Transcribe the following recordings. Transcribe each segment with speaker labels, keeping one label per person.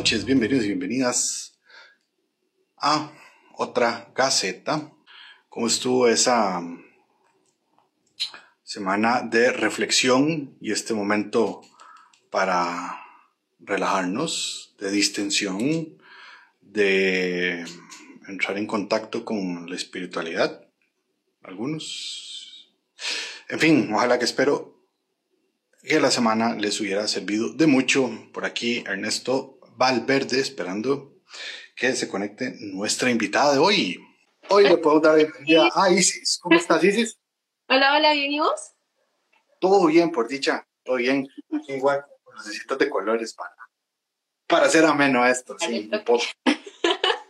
Speaker 1: noches, bienvenidos y bienvenidas a otra Gaceta. ¿Cómo estuvo esa semana de reflexión y este momento para relajarnos, de distensión, de entrar en contacto con la espiritualidad? Algunos. En fin, ojalá que espero que la semana les hubiera servido de mucho. Por aquí Ernesto Valverde esperando que se conecte nuestra invitada de hoy. Hoy le puedo dar bienvenida a Isis. ¿Cómo estás, Isis?
Speaker 2: Hola, hola, ¿bien y vos?
Speaker 1: Todo bien, por dicha, todo bien. igual, necesitas de colores para, para hacer ameno esto. Sí,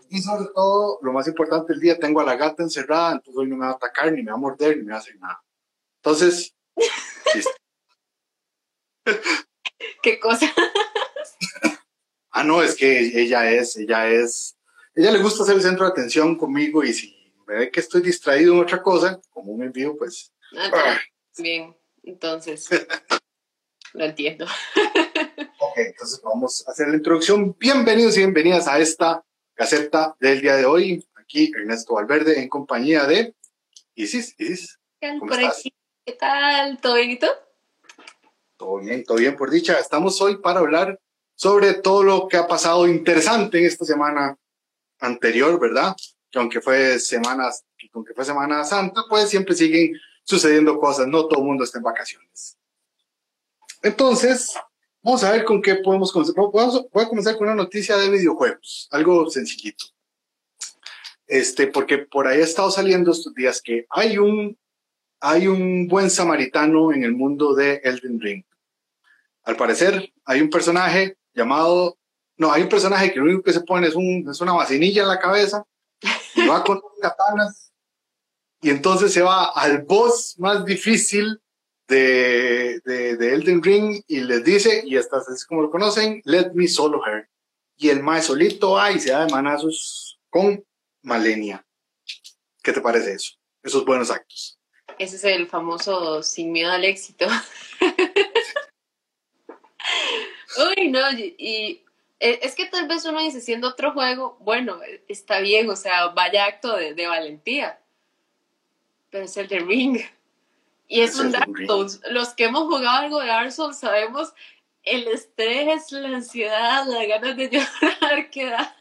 Speaker 1: y sobre todo, lo más importante del día, tengo a la gata encerrada, entonces hoy no me va a atacar, ni me va a morder, ni me va a hacer nada. Entonces,
Speaker 2: ¿Qué cosa?
Speaker 1: ah, no, es que ella es, ella es, ella le gusta ser el centro de atención conmigo y si me ve que estoy distraído en otra cosa, como un envío, pues...
Speaker 2: Ah, ah. Bien, entonces, lo entiendo.
Speaker 1: ok, entonces vamos a hacer la introducción. Bienvenidos y bienvenidas a esta caseta del día de hoy. Aquí Ernesto Valverde en compañía de Isis. Isis,
Speaker 2: ¿cómo estás? ¿Qué tal? ¿Todo bien y tú?
Speaker 1: Todo bien, todo bien, por dicha. Estamos hoy para hablar sobre todo lo que ha pasado interesante en esta semana anterior, ¿verdad? Que aunque fue semanas, aunque fue Semana Santa, pues siempre siguen sucediendo cosas, no todo el mundo está en vacaciones. Entonces, vamos a ver con qué podemos comenzar. Voy a comenzar con una noticia de videojuegos, algo sencillito. Este, porque por ahí ha estado saliendo estos días que hay un, hay un buen samaritano en el mundo de Elden Ring. Al parecer, hay un personaje llamado. No, hay un personaje que lo único que se pone es, un, es una vacinilla en la cabeza y va con katanas. Y entonces se va al boss más difícil de, de, Elden Ring y les dice, y hasta así como lo conocen, let me solo her. Y el más solito va y se da de manazos con Malenia. ¿Qué te parece eso? Esos buenos actos.
Speaker 2: Ese es el famoso sin miedo al éxito. Uy, no, y e, es que tal vez uno dice, siendo otro juego, bueno, está bien, o sea, vaya acto de, valentía. Pero es el de Ring. Y es, un Dark Souls. Los que hemos jugado algo de Dark Souls sabemos el estrés, la ansiedad, las ganas de llorar que da.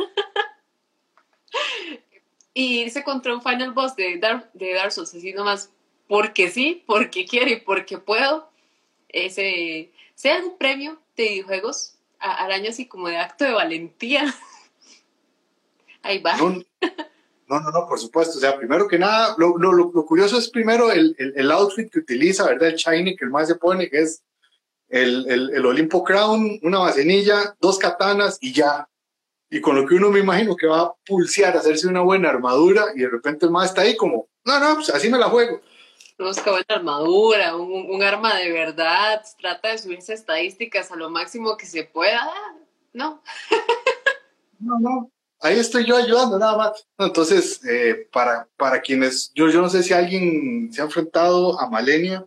Speaker 2: y irse contra un final boss de Dark, de Dark Souls así nomás porque sí, porque quiero y porque puedo. Ese sea un premio de videojuegos al año así como de acto de valentía. Ahí va.
Speaker 1: No, no, no, por supuesto. O sea, primero que nada, lo, lo, lo curioso es primero el, el, outfit que utiliza, ¿verdad? El shiny que el más se pone, que es el, el, Olimpo Crown, una vacinilla, dos katanas y ya. Y con lo que uno me imagino que va a pulsear, hacerse una buena armadura y de repente el más está ahí como, no, no, pues así me la juego
Speaker 2: busca buena armadura, un, arma de verdad, trata de subirse estadísticas a lo máximo que se pueda. No.
Speaker 1: no, no. Ahí estoy yo ayudando, nada más. Entonces, eh, para, para quienes, yo, yo no sé si alguien se ha enfrentado a Malenia,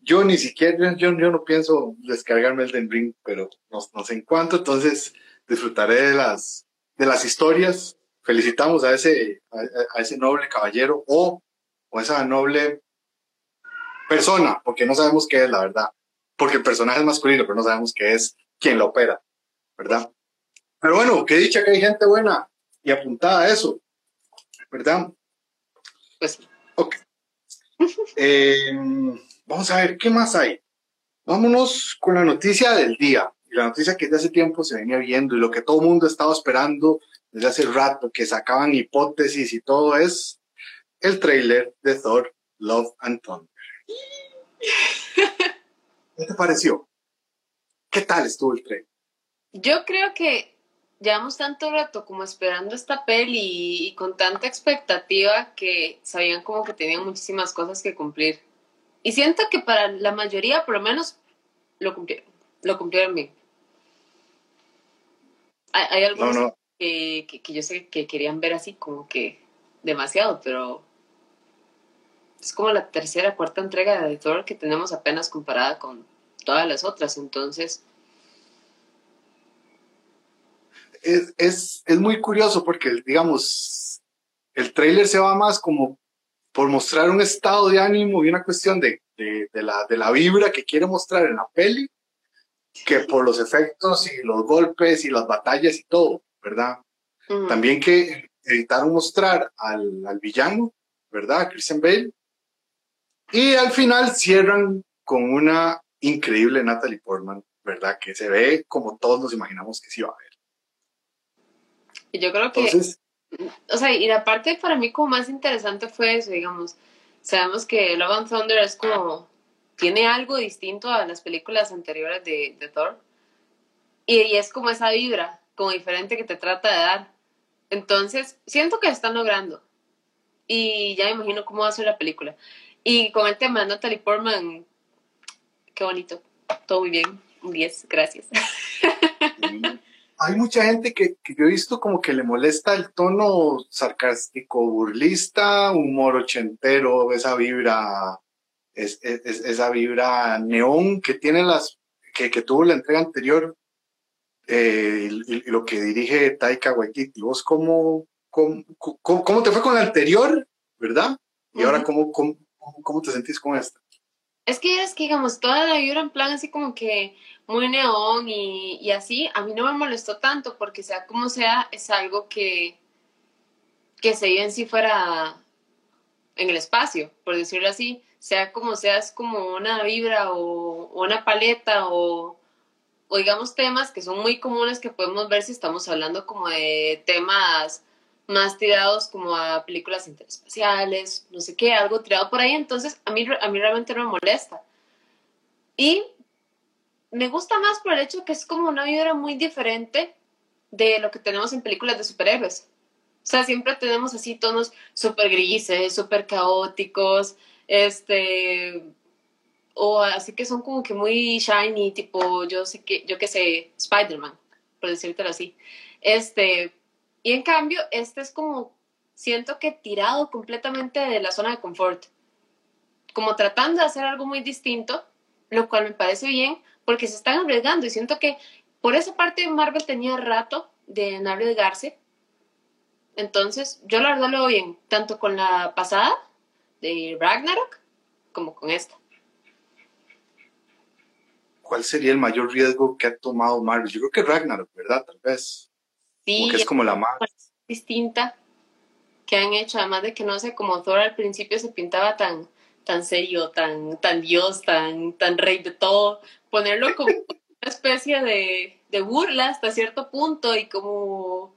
Speaker 1: yo ni siquiera, yo, yo no pienso descargarme el Den Ring, pero no, no, sé en cuánto, entonces disfrutaré de las, de las historias. Felicitamos a ese, a, ese noble caballero o, o esa noble persona, porque no sabemos qué es la verdad. Porque el personaje es masculino, pero no sabemos qué es quien lo opera, ¿verdad? Pero bueno, qué dicha que hay gente buena y apuntada a eso, ¿verdad?
Speaker 2: Pues.
Speaker 1: Ok. Em, vamos a ver, ¿qué más hay? Vámonos con la noticia del día. Y la noticia que desde hace tiempo se venía viendo y lo que todo el mundo estaba esperando desde hace rato, que sacaban hipótesis y todo, es el trailer de Thor, Love and Thunder. ¿Qué te pareció? ¿Qué tal estuvo el tren?
Speaker 2: Yo creo que llevamos tanto rato como esperando esta peli y, con tanta expectativa que sabían como que tenían muchísimas cosas que cumplir. Y siento que para la mayoría, por lo menos, lo cumplieron. Lo cumplieron bien. Hay, algunos que, yo sé que querían ver así como que demasiado, pero es como la tercera, cuarta entrega de Thor que tenemos apenas comparada con todas las otras, entonces...
Speaker 1: es, es, es muy curioso porque, digamos, el trailer se va más como por mostrar un estado de ánimo y una cuestión de, de, de, la, de la vibra que quiere mostrar en la peli, que por los efectos y los golpes y las batallas y todo, ¿verdad? También que evitaron mostrar al, al villano, ¿verdad? Christian Bale. Y al final cierran con una increíble Natalie Portman, ¿verdad? Que se ve como todos nos imaginamos que sí va a ver.
Speaker 2: Y yo creo que,
Speaker 1: Entonces,
Speaker 2: o sea, y la parte para mí como más interesante fue eso, digamos. Sabemos que Love and Thunder es como, tiene algo distinto a las películas anteriores de, de Thor. Y, y es como esa vibra, como diferente que te trata de dar. Entonces, siento que lo están logrando. Y ya me imagino cómo va a ser la película. Y con el tema de Natalie Portman, qué bonito. Todo muy bien. Un 10, gracias.
Speaker 1: hay mucha gente que, que yo he visto como que le molesta el tono sarcástico, burlista, humor ochentero, esa vibra, es, es- es- esa vibra neón que tiene las, que, que tuvo la entrega anterior, eh, y, y lo que dirige Taika Waititi. ¿Vos cómo, cómo, cómo, cómo te fue con la anterior, verdad? Y ahora
Speaker 2: Ujú.
Speaker 1: cómo, cómo, cómo te sentís con esta.
Speaker 2: Es que es que, digamos, toda la vibra en plan así como que muy neón y, y así, a mí no me molestó tanto porque sea como sea, es algo que, que se vive en si fuera en el espacio, por decirlo así, sea como sea, es como una vibra o, o una paleta o, o digamos temas que son muy comunes que podemos ver si estamos hablando como de temas más tirados como a películas interespaciales, no sé qué, algo tirado por ahí, entonces a mí, a mí realmente no me molesta. Y me gusta más por el hecho que es como una vibra muy diferente de lo que tenemos en películas de superhéroes. O sea, siempre tenemos así tonos súper grises, súper caóticos, este, o así que son como que muy shiny, tipo, yo sé que, yo qué sé, Spider-Man, por decírtelo así. Este, y en cambio, este es como, siento que tirado completamente de la zona de confort, como tratando de hacer algo muy distinto, lo cual me parece bien, porque se están arriesgando y siento que por esa parte Marvel tenía rato de no arriesgarse. Entonces, yo la verdad lo veo bien, tanto con la pasada de Ragnarok como con esta.
Speaker 1: ¿Cuál sería el mayor riesgo que ha tomado Marvel? Yo creo que Ragnarok, ¿verdad? Tal vez.
Speaker 2: Sí,
Speaker 1: Porque es como la más.
Speaker 2: distinta que han hecho, además de que no sé, como Thor al principio se pintaba tan, tan serio, tan, tan dios, tan, tan rey de todo, ponerlo como una especie de, de burla hasta cierto punto y como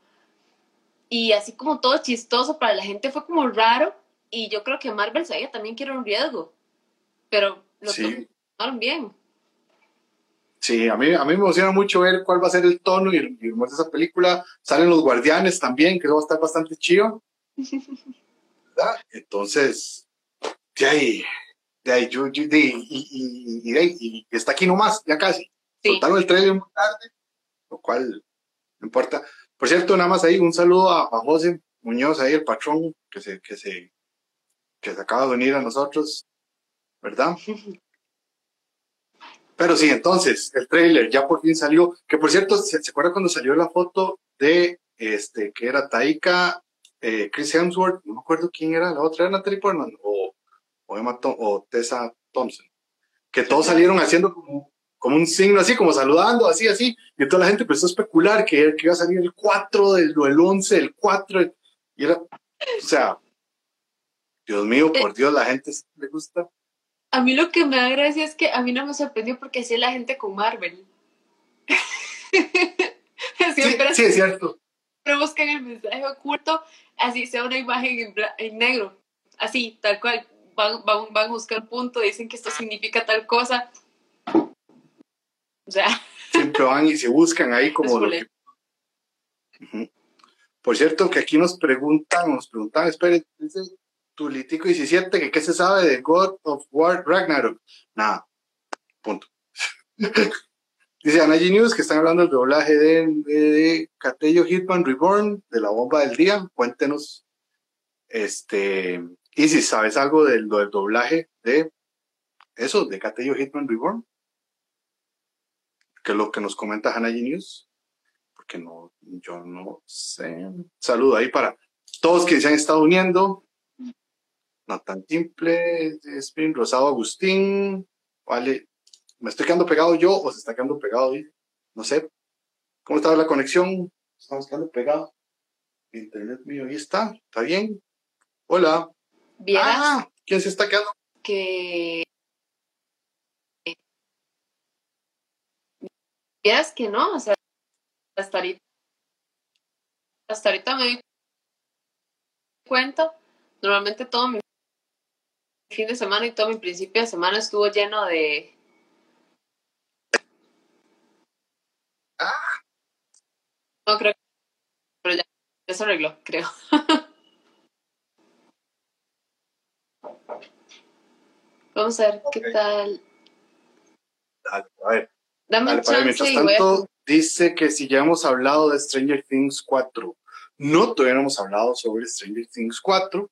Speaker 2: y así como todo chistoso para la gente fue como raro y yo creo que Marvel sabía también que era un riesgo, pero lo
Speaker 1: Sí.
Speaker 2: tomaron bien.
Speaker 1: Sí, a mí, a mí me emociona mucho ver cuál va a ser el tono y el, humor de esa película. Salen los guardianes también, que eso va a estar bastante chido. ¿verdad? Entonces, de ahí, de ahí, yo, yo- de- y, y- y de ahí, y está aquí nomás, ya casi.
Speaker 2: Sí.
Speaker 1: Soltaron el trailer muy tarde, lo cual no importa. Por cierto, nada más ahí, un saludo a, a José Muñoz, ahí el patrón, que se, que se, que se acaba de unir a nosotros, ¿verdad? Pero sí, entonces, el trailer ya por fin salió, que por cierto, ¿se, se acuerda cuando salió la foto de, este, que era Taika, eh, Chris Hemsworth, no me acuerdo quién era, la otra era Natalie Portman, o, o, Emma Thom- o Tessa Thompson, que todos salieron haciendo como, como un signo así, como saludando, así, así, y toda la gente empezó a especular que, que iba a salir el 4, del, el 11, el 4, y era, o sea, Dios mío, por Dios, la gente le gusta.
Speaker 2: A mí lo que me da gracia es que a mí no me sorprendió porque así es la gente con Marvel.
Speaker 1: Sí,
Speaker 2: Siempre
Speaker 1: sí, es cierto.
Speaker 2: siempre buscan el mensaje oculto, así sea una imagen en, en negro, así, tal cual. Van, van, van a buscar punto, dicen que esto significa tal cosa. O sea,
Speaker 1: siempre van y se buscan ahí como lo que... Por cierto, que aquí nos preguntan, nos preguntan, espere, dice Tulitico 17, que qué se sabe de God of War Ragnarok. Nada, punto. dice Anagi News que están hablando del doblaje de, de, Catello Hitman Reborn, de la bomba del día. Cuéntenos, este, y si sabes algo del, del doblaje de eso, de Catello Hitman Reborn que es lo que nos comenta Hanayi News. porque no, yo no sé. Saludo ahí para todos que se han estado uniendo. No tan simple, Spin Rosado Agustín, vale, ¿me estoy quedando pegado yo o se está quedando pegado? No sé. ¿Cómo está la conexión? Estamos quedando pegados. Internet mío, ahí está, ¿está bien? Hola. Ah, ¿quién se está quedando?
Speaker 2: Que. Vieras que no, o sea, hasta ahorita. Hasta ahorita me doy cuenta. Normalmente todo mi fin de semana y todo mi principio de semana estuvo lleno de.
Speaker 1: Ah.
Speaker 2: No creo que. Pero ya, ya se arregló, creo. Vamos a ver qué tal.
Speaker 1: Dale, a ver.
Speaker 2: Dame
Speaker 1: Dale,
Speaker 2: chance
Speaker 1: mientras
Speaker 2: a-
Speaker 1: tanto, dice que si ya hemos hablado de Stranger Things 4. No, todavía no hemos hablado sobre Stranger Things 4.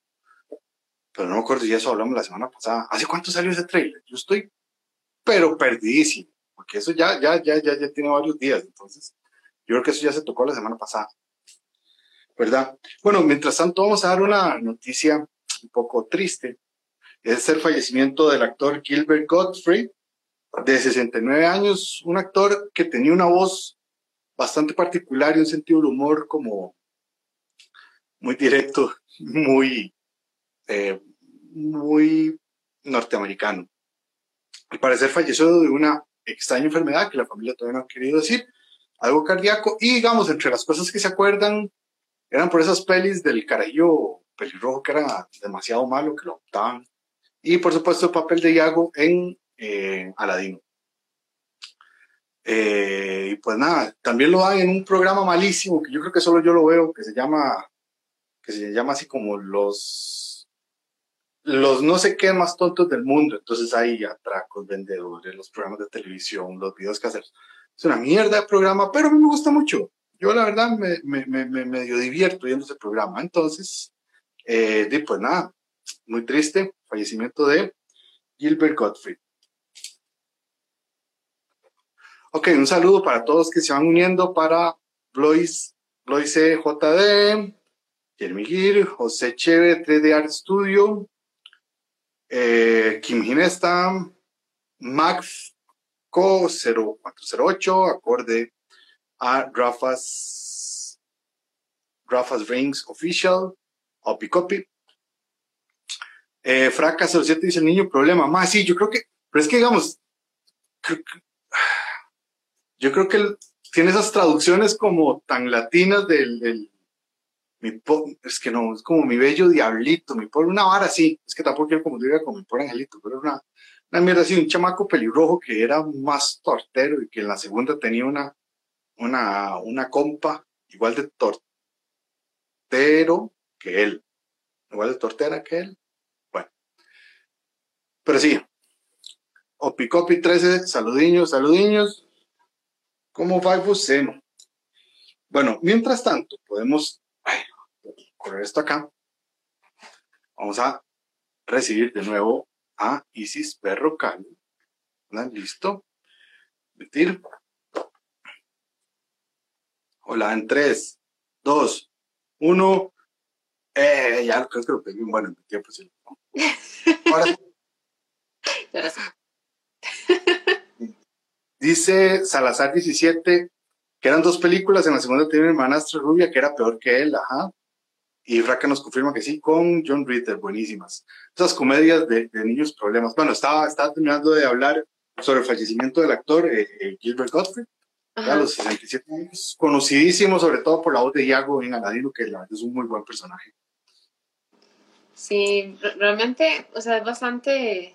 Speaker 1: Pero no me acuerdo si eso hablamos la semana pasada. ¿Hace cuánto salió ese trailer? Yo estoy, pero perdidísimo. Porque eso ya, ya, ya, ya, ya tiene varios días. Entonces, yo creo que eso ya se tocó la semana pasada. ¿Verdad? Bueno, mientras tanto, vamos a dar una noticia un poco triste. Es el fallecimiento del actor Gilbert Godfrey, de 69 años, un actor que tenía una voz bastante particular y un sentido del humor como muy directo, muy, eh, muy norteamericano. Al parecer falleció de una extraña enfermedad que la familia todavía no ha querido decir, algo cardíaco, y digamos, entre las cosas que se acuerdan, eran por esas pelis del carajillo pelirrojo que era demasiado malo, que lo optaban, y por supuesto el papel de Iago en eh, Aladino. Eh, y pues nada, también lo dan en un programa malísimo que yo creo que solo yo lo veo, que se llama, que se llama así como los, los no sé qué más tontos del mundo. Entonces hay atracos, vendedores, los programas de televisión, los videos caseros. Es una mierda de programa, pero a mí me gusta mucho. Yo la verdad me, me, me, me divierto viendo ese programa. Entonces, eh, pues nada, muy triste, fallecimiento de Gilbert Gottfried. Ok, un saludo para todos que se van uniendo, para Blois, Bloise JD, Jeremy Gir, José Cheve, 3D Art Studio, eh, Kim Ginesta, Max Co 0408, acorde a Rafa's, Rafa's Rings Official, Opi Copy. Eh, Fraca 07 dice el niño problema. Más, sí, yo creo que, pero es que digamos, yo creo que tiene esas traducciones como tan latinas del- es que no, es como mi bello diablito, mi pobre, una vara así, es que tampoco quiero como diga como mi pobre angelito, pero una, una mierda así, un chamaco pelirrojo que era más tortero y que en la segunda tenía una, una, una compa igual de tortero que él, igual de tortera que él, bueno, pero sí, Opicopi 13, saludiños, saludiños. ¿Cómo va usted? Bueno, mientras tanto, podemos correr esto acá. Vamos a recibir de nuevo a Isis Berrocal. ¿Verdad? ¿Listo? Metir. Hola, en 3, 2, 1. Eh, ya creo que lo pegué bueno en mi tiempo. Sí. Ahora sí.
Speaker 2: Ahora sí.
Speaker 1: Dice Salazar 17 que eran dos películas, en la segunda tiene hermanastra rubia que era peor que él, ajá. Y Fraca nos confirma que sí, con John Ritter, buenísimas. Esas comedias de, de niños problemas. Bueno, estaba, estaba terminando de hablar sobre el fallecimiento del actor eh, eh, Gilbert Gottfried, a los 67 años, conocidísimo sobre todo por la voz de Iago en Aladino, que la verdad es un muy buen personaje.
Speaker 2: Sí, re- realmente, o sea, es bastante,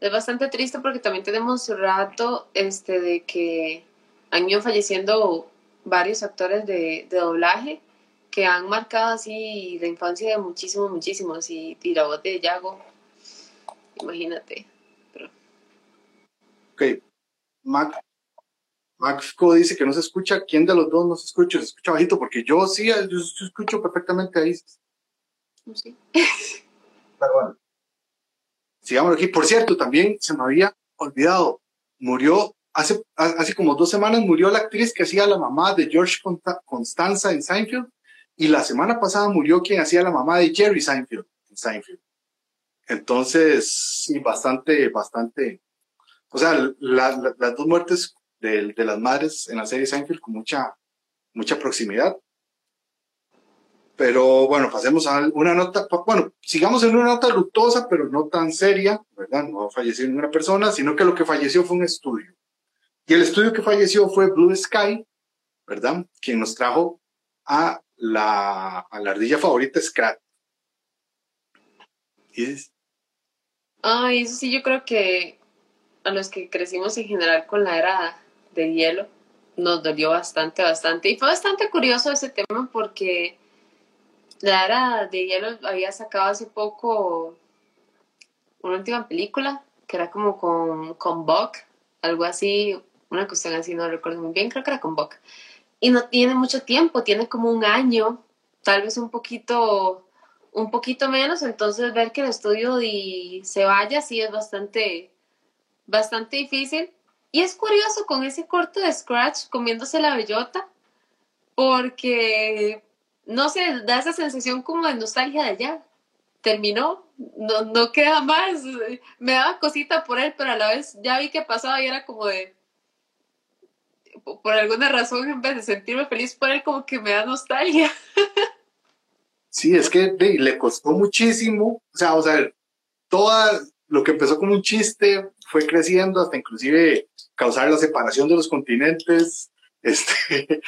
Speaker 2: es bastante triste porque también tenemos rato este de que han ido falleciendo varios actores de, de doblaje que han marcado así la infancia de muchísimos, muchísimos y, y la voz de Yago, imagínate.
Speaker 1: Ok, Mac, Maxco dice que no se escucha. ¿Quién de los dos no se escucha? Se escucha bajito, porque yo sí, yo, escucho perfectamente ahí.
Speaker 2: Sí.
Speaker 1: Pero bueno. Sigamos aquí. Por cierto, también se me había olvidado. Murió hace así como dos semanas murió la actriz que hacía la mamá de George Constanza en Seinfeld y la semana pasada murió quien hacía la mamá de Jerry Seinfeld Seinfeld. Entonces, sí, bastante, bastante. O sea, las dos muertes de, de, las madres en la serie Seinfeld con mucha, mucha proximidad. Pero bueno, pasemos a una nota, bueno, sigamos en una nota lutosa, pero no tan seria, ¿verdad? No falleció ninguna persona, sino que lo que falleció fue un estudio. Y el estudio que falleció fue Blue Sky, ¿verdad? Quien nos trajo a la, la ardilla favorita Scrat.
Speaker 2: ¿Y Ay, eso sí, yo creo que a los que crecimos en general con la era de hielo, nos dolió bastante, bastante. Y fue bastante curioso ese tema porque la era de hielo había sacado hace poco una última película que era como con, con Buck, algo así, una cuestión así, no recuerdo muy bien, creo que era con Buck. Y no tiene mucho tiempo, tiene como un año, tal vez un poquito, un poquito menos, entonces ver que el estudio se vaya sí es bastante, bastante difícil. Y es curioso con ese corto de Scratch comiéndose la bellota, porque no sé, da esa sensación como de nostalgia de allá. Terminó, no, no queda más. Me daba cosita por él, pero a la vez ya vi que pasaba y era como de. Por alguna razón, en vez de sentirme feliz por él, como que me da nostalgia.
Speaker 1: Sí, es que le costó muchísimo. O sea, o sea, todo lo que empezó como un chiste fue creciendo hasta inclusive causar la separación de los continentes. Este,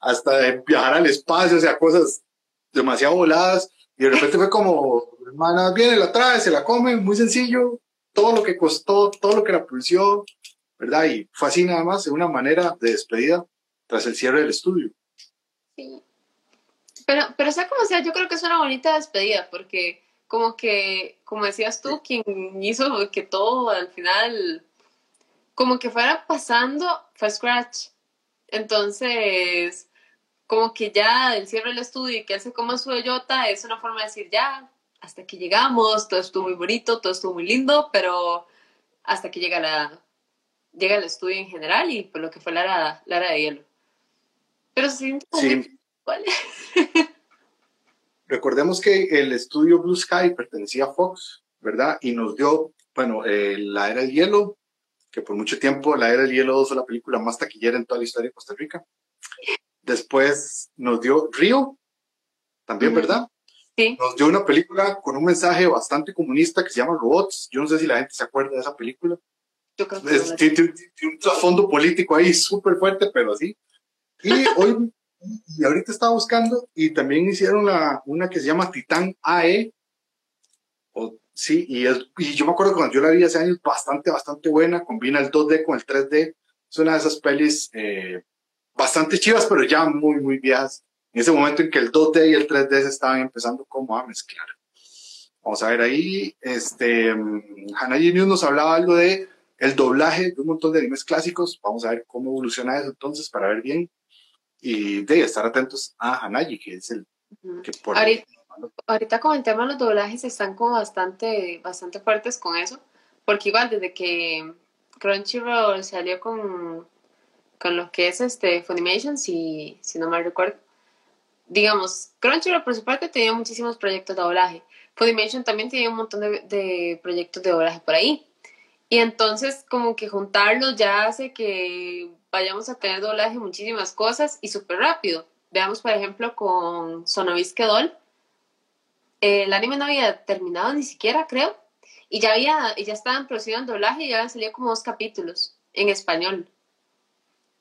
Speaker 1: hasta viajar al espacio, o sea, cosas demasiado voladas. Y de repente fue como, hermana, viene, la trae, se la come, muy sencillo, todo lo que costó, todo lo que la pulsió, ¿verdad? Y fue así nada más, de una manera de despedida tras el cierre del estudio.
Speaker 2: Sí. Pero, pero sea como sea, yo creo que es una bonita despedida, porque como que, como decías tú, quien hizo que todo al final, como que fuera pasando, fue Scratch. Entonces, como que ya el cierre del estudio y que él se coma su bellota es una forma de decir ya, hasta que llegamos, todo estuvo muy bonito, todo estuvo muy lindo, pero hasta que llega la llega el estudio en general y por lo que fue la Lara de hielo. Pero sí.
Speaker 1: Recordemos que el estudio Blue Sky pertenecía a Fox, ¿verdad? Y nos dio, bueno, eh, la era del hielo, que por mucho tiempo la era del hielo 2 fue la película más taquillera en toda la historia de Costa Rica. Después nos dio Río, también, ¿verdad?
Speaker 2: Sí.
Speaker 1: Nos dio una película con un mensaje bastante comunista que se llama Robots. Yo no sé si la gente se acuerda de esa película.
Speaker 2: Yo creo que
Speaker 1: tiene, un trasfondo político ahí súper fuerte, pero sí. Y hoy, y ahorita estaba buscando, y también hicieron la, una que se llama Titán AE. O, sí, y, y yo me acuerdo cuando yo la vi hace años, bastante, bastante buena. Combina el 2D con el 3D. Es una de esas pelis eh, bastante chivas, pero ya muy, muy viejas. En ese momento en que el 2D y el 3D se estaban empezando como a mezclar. Vamos a ver ahí, este, Hanayi News nos hablaba algo de el doblaje de un montón de animes clásicos. Vamos a ver cómo evoluciona eso entonces para ver bien. Y de estar atentos a Hanayi, que es el que por
Speaker 2: ahorita, ahorita con el tema de los doblajes están como bastante, bastante fuertes con eso. Porque igual desde que Crunchyroll salió con con lo que es este Funimation, si, si no mal recuerdo. Digamos, Crunchyroll por su parte tenía muchísimos proyectos de doblaje. Funimation también tenía un montón de, de proyectos de doblaje por ahí. Y entonces como que juntarlos ya hace que vayamos a tener doblaje muchísimas cosas y súper rápido. Veamos, por ejemplo, con Sonovisque Doll. El anime no había terminado ni siquiera, creo. Y ya, había, ya estaban produciendo doblaje y ya habían salido como dos capítulos en español.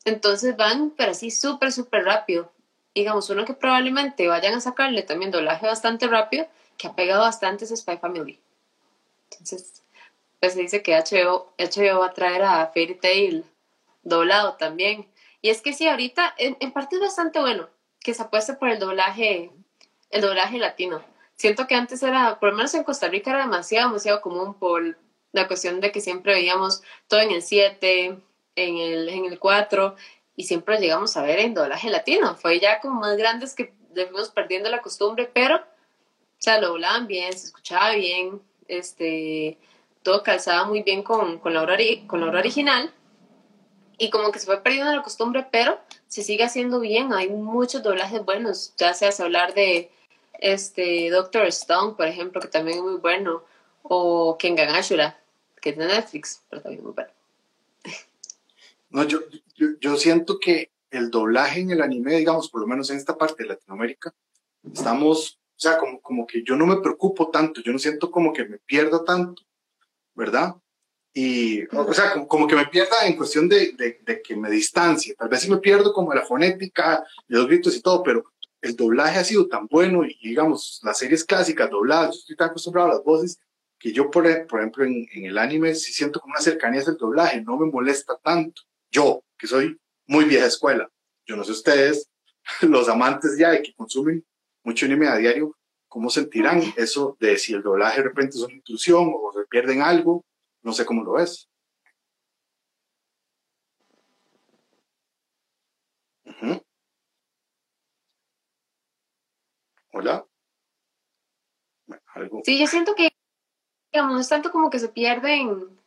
Speaker 2: Entonces van, pero así súper, súper rápido. Digamos, uno que probablemente vayan a sacarle también doblaje bastante rápido, que ha pegado bastante es Spy Family. Entonces, pues se dice que HBO, HBO va a traer a Fairy Tail doblado también. Y es que sí, ahorita en, parte es bastante bueno que se apueste por el doblaje, el doblaje latino. Siento que antes era, por lo menos en Costa Rica era demasiado, demasiado común por la cuestión de que siempre veíamos todo en el 7, en el, en el 4 y siempre llegamos a ver en doblaje latino. Fue ya como más grandes que fuimos perdiendo la costumbre, pero, o sea, lo hablaban bien, se escuchaba bien, este, todo calzaba muy bien con, con, la, obra, con la obra original. y como que se fue perdiendo la costumbre, pero se sigue haciendo bien. Hay muchos doblajes buenos, ya sea hablar de este Doctor Stone, por ejemplo, que también es muy bueno, o Kengan Ashura, que es de Netflix, pero también muy bueno.
Speaker 1: No, yo, yo, yo siento que el doblaje en el anime, digamos, por lo menos en esta parte de Latinoamérica, estamos, o sea, como, como que yo no me preocupo tanto, yo no siento como que me pierda tanto, ¿verdad? Y, o sea, como, que me pierda en cuestión de, de, que me distancie. Tal vez sí me pierdo como la fonética, de los gritos y todo, pero el doblaje ha sido tan bueno y, digamos, las series clásicas dobladas, yo estoy tan acostumbrado a las voces que yo, por, por ejemplo, en, en el anime sí siento como una cercanía hacia el doblaje, no me molesta tanto. Yo, que soy muy vieja escuela. Yo no sé ustedes, los amantes ya de que consumen mucho anime a diario, ¿cómo sentirán eso de si el doblaje de repente es una intrusión o se pierden algo? No sé cómo lo ves. Hola.
Speaker 2: Sí, yo siento que digamos, no es tanto como que se pierden,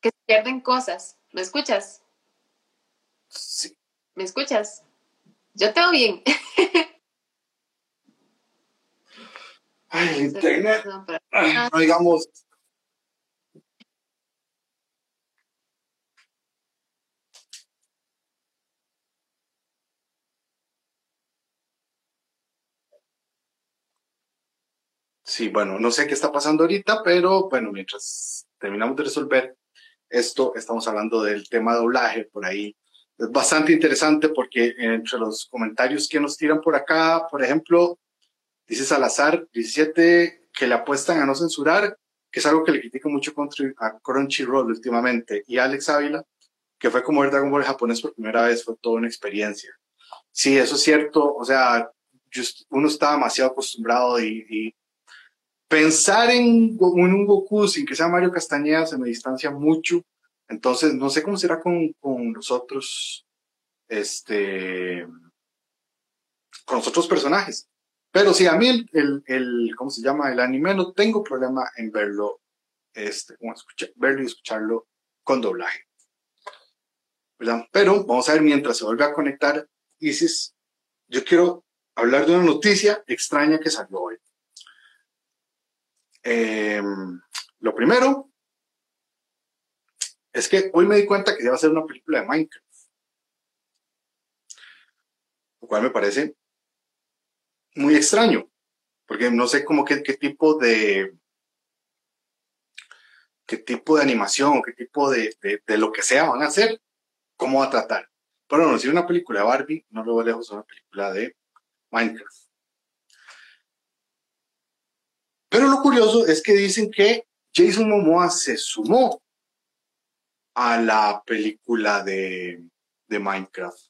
Speaker 2: que se pierden cosas. ¿Me escuchas?
Speaker 1: Sí.
Speaker 2: ¿Me escuchas? Yo te bien.
Speaker 1: Ay, internet. no digamos. Sí, bueno, no sé qué está pasando ahorita, pero bueno, mientras terminamos de resolver esto, estamos hablando del tema de doblaje por ahí es bastante interesante porque entre los comentarios que nos tiran por acá, por ejemplo, dice Salazar 17 que le apuestan a no censurar, que es algo que le critica mucho a Crunchyroll últimamente, y Alex Ávila, que fue como ver Dragon Ball japonés por primera vez, fue toda una experiencia. Sí, eso es cierto, o sea, uno está demasiado acostumbrado y, pensar en, en, un Goku sin que sea Mario Castañeda se me distancia mucho entonces, no sé cómo será con, con los otros, este, con los otros personajes. Pero sí, a mí el, el, ¿cómo se llama? El anime no tengo problema en verlo, este, verlo y escucharlo con doblaje. Pero vamos a ver mientras se vuelve a conectar Isis, yo quiero hablar de una noticia extraña que salió hoy. Eh, lo primero es que hoy me di cuenta que se va a hacer una película de Minecraft. Lo cual me parece muy extraño, porque no sé cómo qué, qué tipo de qué tipo de animación o qué tipo de, de, lo que sea van a hacer, cómo va a tratar. Pero no, si una película de Barbie, no lo veo lejos, una película de Minecraft. Pero lo curioso es que dicen que Jason Momoa se sumó a la película de, de Minecraft.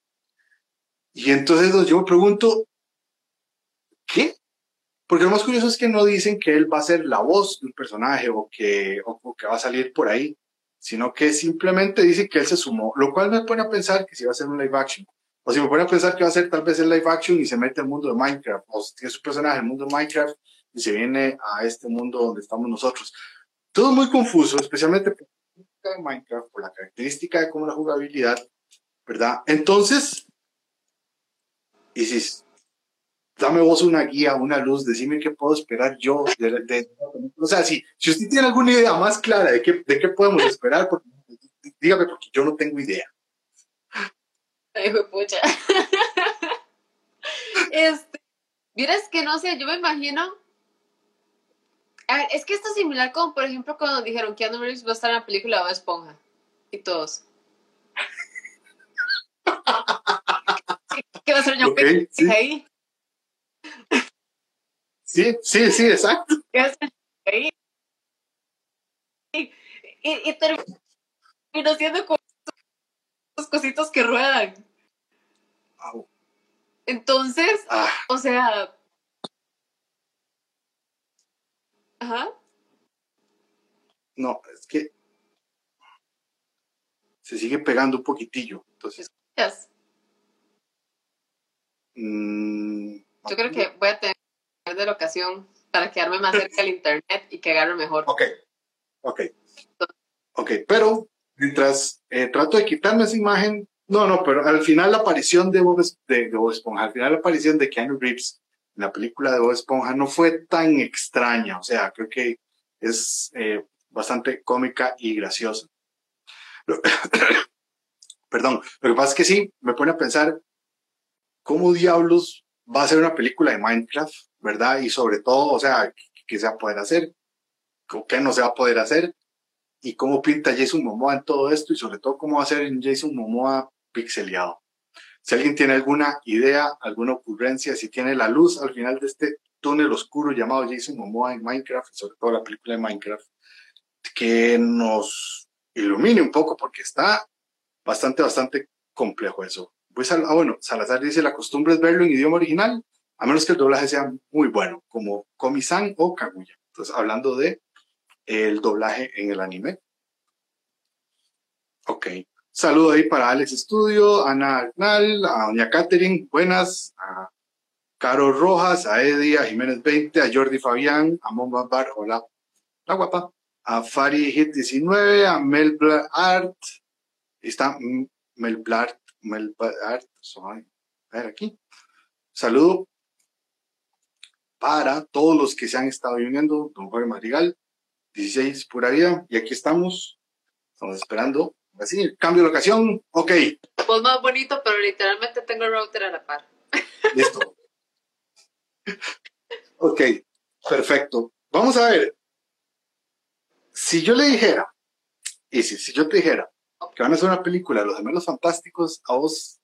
Speaker 1: Y entonces yo me pregunto, ¿qué? Porque lo más curioso es que no dicen que él va a ser la voz de un personaje o que, o, que va a salir por ahí, sino que simplemente dice que él se sumó, lo cual me pone a pensar que si va a ser un live action. O si me pone a pensar que va a ser tal vez el live action y se mete al mundo de Minecraft, o si tiene su personaje en el mundo de Minecraft y se viene a este mundo donde estamos nosotros. Todo muy confuso, especialmente de Minecraft, por la característica de cómo la jugabilidad, ¿verdad? Entonces, y si dame vos una guía, una luz, decime qué puedo esperar yo. De, o sea, si, si usted tiene alguna idea más clara de qué, de qué podemos esperar, dígame porque yo no tengo idea.
Speaker 2: Ay, pucha. este, miras que no sé, yo me imagino a ver, es que esto es similar como, por ejemplo, cuando dijeron que Keanu Reeves va a estar en la película de Esponja. Y todos. ¿Qué va a ser yo
Speaker 1: sí. ahí? Sí, sí, sí, exacto.
Speaker 2: Y, y, y terminó siendo como esos cositos que ruedan. Entonces, ah. o sea, Ajá.
Speaker 1: No, es que se sigue pegando un poquitillo. Entonces.
Speaker 2: Mm, Yo creo que voy a tener de la ocasión para quedarme más cerca del internet y que agarre mejor.
Speaker 1: Ok, ok. Ok, pero Mientras eh, trato de quitarme esa imagen, no, no, pero al final la aparición de Bob, de, Bob Esponja, al final la aparición de Keanu Reeves en la película de Bob Esponja no fue tan extraña, o sea, creo que es eh, bastante cómica y graciosa. Perdón, lo que pasa es que sí, me pone a pensar cómo diablos va a ser una película de Minecraft, ¿verdad? Y sobre todo, o sea, qué se va a poder hacer, qué no se va a poder hacer, y cómo pinta Jason Momoa en todo esto, y sobre todo cómo va a ser en Jason Momoa pixeleado. Si alguien tiene alguna idea, alguna ocurrencia, si tiene la luz al final de este túnel oscuro llamado Jason Momoa en Minecraft, sobre todo la película de Minecraft, que nos ilumine un poco, porque está bastante, bastante complejo eso. Pues, ah, bueno, Salazar dice, la costumbre es verlo en idioma original, a menos que el doblaje sea muy bueno, como Komi-san o Kaguya. Entonces, hablando de el doblaje en el anime. Ok. Saludo ahí para Alex Estudio, Ana Arnal, a Doña Catherine, buenas, a Caro Rojas, a Eddie, a Jiménez 20, a Jordi Fabián, a Mon Bar, hola, la guapa, a Fari Hit 19, a Mel Art, está Mel Blart, Mel Art, a ver aquí. Saludo para todos los que se han estado uniendo, don Jorge Madrigal, 16 pura vida, y aquí estamos, estamos esperando, así, cambio de locación, ok.
Speaker 2: Pues más bonito, pero literalmente tengo el router a la par.
Speaker 1: Listo. ok, perfecto. Vamos a ver, si yo le dijera, y si, si yo te dijera que van a hacer una película los gemelos fantásticos, a vos,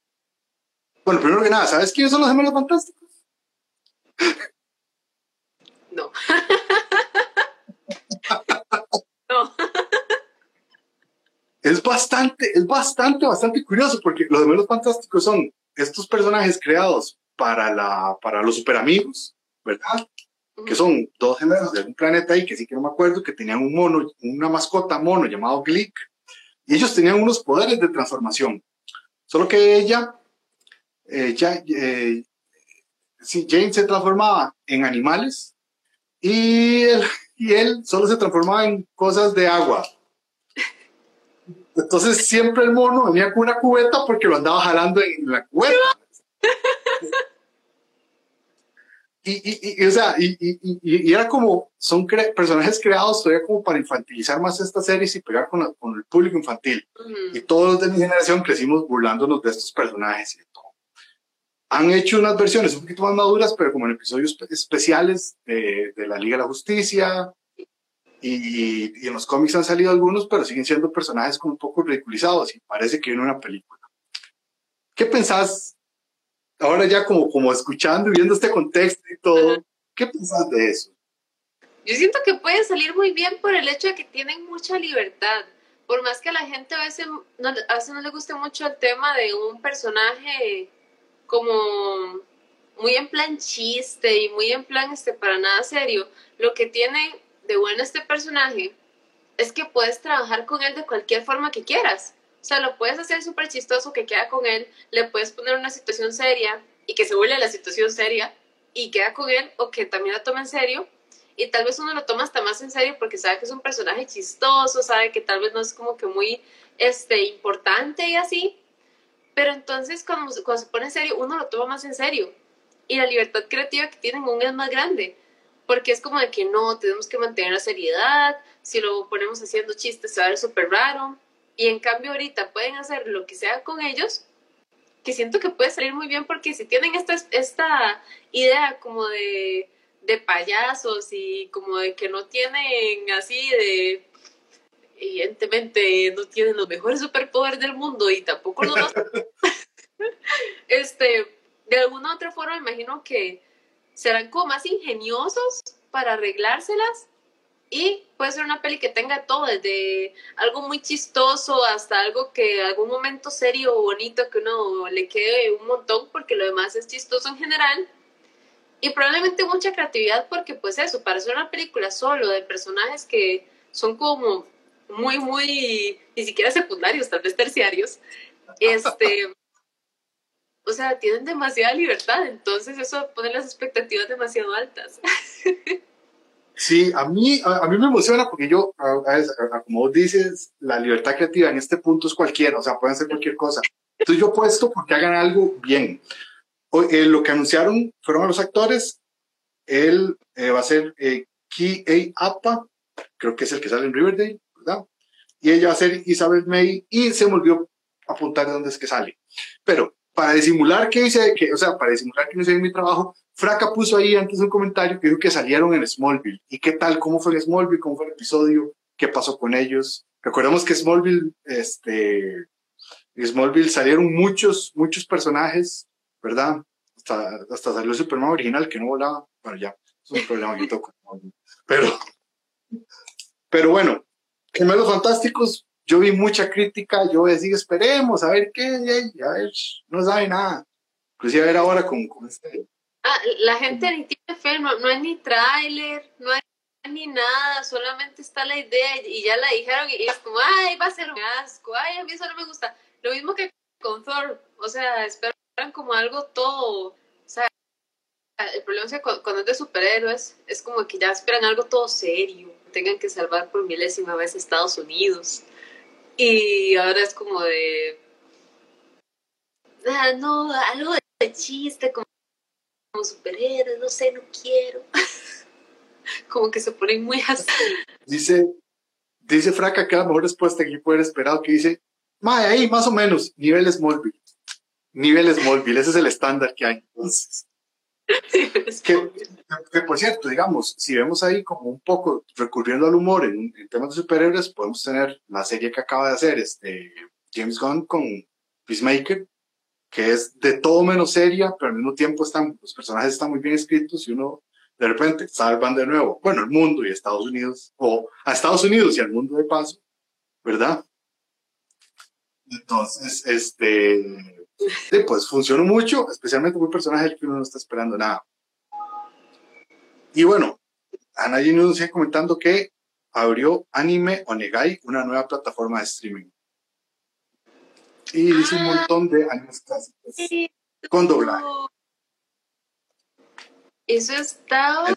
Speaker 1: bueno, primero que nada, ¿sabes quiénes son los gemelos fantásticos?
Speaker 2: No. no.
Speaker 1: Es bastante, es bastante, bastante curioso porque los gemelos fantásticos son estos personajes creados para, la, para los superamigos, ¿verdad? Que son dos gemelos de un planeta ahí que sí que no me acuerdo, que tenían un mono, una mascota mono llamado Glick, y ellos tenían unos poderes de transformación. Solo que ella, eh, ya, eh, Jane se transformaba en animales y él, y él solo se transformaba en cosas de agua. Entonces siempre el mono venía con una cubeta porque lo andaba jalando en la cubeta. Y, y, o sea, y, era como, son personajes creados todavía como para infantilizar más estas series y pegar con, con el público infantil. Y todos de mi generación crecimos burlándonos de estos personajes y todo han hecho unas versiones un poquito más maduras, pero como en episodios especiales de, de la Liga de la Justicia. Y, y, en los cómics han salido algunos, pero siguen siendo personajes como un poco ridiculizados y parece que viene una película. ¿Qué pensás ahora ya como, como escuchando y viendo este contexto y todo? ¿Qué pensás de eso?
Speaker 2: Yo siento que pueden salir muy bien por el hecho de que tienen mucha libertad. Por más que a la gente a veces no, a veces no le guste mucho el tema de un personaje como muy en plan chiste y muy en plan este para nada serio, lo que tiene de bueno este personaje es que puedes trabajar con él de cualquier forma que quieras. O sea, lo puedes hacer súper chistoso que queda con él, le puedes poner una situación seria y que se vuelve la situación seria y queda con él o que también la toma en serio. Y tal vez uno lo toma hasta más en serio porque sabe que es un personaje chistoso, sabe que tal vez no es como que muy este, importante y así, pero entonces cuando, cuando se pone en serio, uno lo toma más en serio. Y la libertad creativa que tienen aún es más grande. Porque es como de que no, tenemos que mantener la seriedad. Si lo ponemos haciendo chistes, se va a ver súper raro. Y en cambio ahorita pueden hacer lo que sea con ellos, que siento que puede salir muy bien porque si tienen esta, esta idea como de, de payasos y como de que no tienen así de evidentemente no tienen los mejores superpoderes del mundo y tampoco los este, de alguna otra forma imagino que serán como más ingeniosos para arreglárselas y puede ser una peli que tenga todo, desde algo muy chistoso hasta algo que algún momento serio o bonito que uno le quede un montón porque lo demás es chistoso en general. Y probablemente mucha creatividad porque pues eso, para hacer una película solo de personajes que son como muy, muy, ni siquiera secundarios, tal vez terciarios, este, o sea, tienen demasiada libertad, entonces eso pone las expectativas demasiado altas.
Speaker 1: Sí, a mí, a, mí me emociona porque yo, como vos dices, la libertad creativa en este punto es cualquiera, o sea, pueden hacer cualquier cosa. Entonces yo puesto porque hagan algo bien. Eh, lo que anunciaron fueron a los actores, él eh, va a ser eh, Ki Apa, creo que es el que sale en Riverdale. Y ella va a ser Isabel May y se volvió a apuntar de dónde es que sale. Pero para disimular que hice, que, o sea, para disimular que no hice mi trabajo, Fraca puso ahí antes un comentario que dijo que salieron en Smallville. ¿Y qué tal? ¿Cómo fue el Smallville? ¿Cómo fue el episodio? ¿Qué pasó con ellos? Recordemos que Smallville, este, en Smallville salieron muchos, muchos personajes, ¿verdad? Hasta, hasta salió el Superman original que no volaba. Bueno, ya, es un problema que toco. Pero, pero bueno, Gemelos Fantásticos, yo vi mucha crítica, yo decía, esperemos, a ver qué, a ver, no sabe nada. Inclusive a ver ahora con, con este
Speaker 2: Ah, la gente ni tiene fe, no, hay ni tráiler, no hay ni nada, solamente está la idea y ya la dijeron y es como, ay, va a ser un asco, ay, a mí eso no me gusta. Lo mismo que con Thor, o sea, esperan como algo todo, o sea, el problema es que cuando es de superhéroes es como que ya esperan algo todo serio, tengan que salvar por milésima vez Estados Unidos. Y ahora es como de, ah, no, algo de chiste, como como superhéroes, no sé, no quiero. como que se ponen muy así.
Speaker 1: Dice, dice Fraca que la mejor respuesta que puede haber esperado, que dice, Mae, ahí más o menos, nivel Smallville. Nivel Smallville, ese es el estándar que hay. Entonces, que, por cierto, digamos, si vemos ahí como un poco recurriendo al humor en, en, temas de superhéroes, podemos tener la serie que acaba de hacer este James Gunn con Peacemaker, que es de todo menos seria, pero al mismo tiempo están, los personajes están muy bien escritos y uno de repente salvan de nuevo, bueno, el mundo y Estados Unidos, o a Estados Unidos y al mundo de paso, ¿verdad? Entonces, este, pues funcionó mucho, especialmente con un personaje que uno no está esperando nada. Y bueno, Ana nos sigue comentando que abrió Anime Onegai, una nueva plataforma de streaming y dice un ah. montón de años clásicos con doblaje.
Speaker 2: Eso estaba.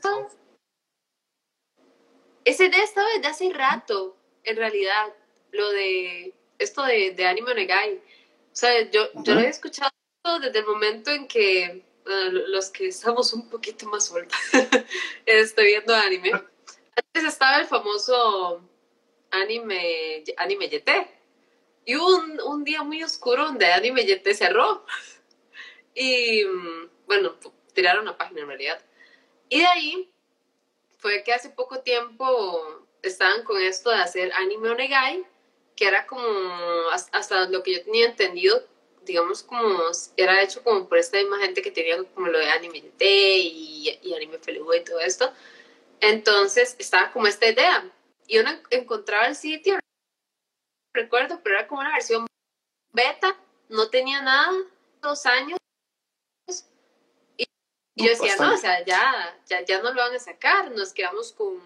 Speaker 2: Ese de estaba desde hace rato, en realidad, lo de esto de, de Anime Onegai. O sea, yo, yo lo he escuchado desde el momento en que los que estamos un poquito más sueltos estoy viendo anime. Antes estaba el famoso anime, anime YT, y un, un día muy oscuro donde Anime te cerró. Y mm, bueno, tiraron la página en realidad. Y de ahí fue que hace poco tiempo estaban con esto de hacer anime onegai, que era como, hasta lo que yo tenía entendido, digamos como, era hecho como por esta misma gente que tenía como lo de anime y, y anime Felibu y todo esto. Entonces estaba como esta idea. Y uno encontraba el sitio, recuerdo, pero era como una versión beta, no tenía nada, dos años. Y, yo decía, no, o sea, ya, ya, ya no lo van a sacar, nos quedamos con,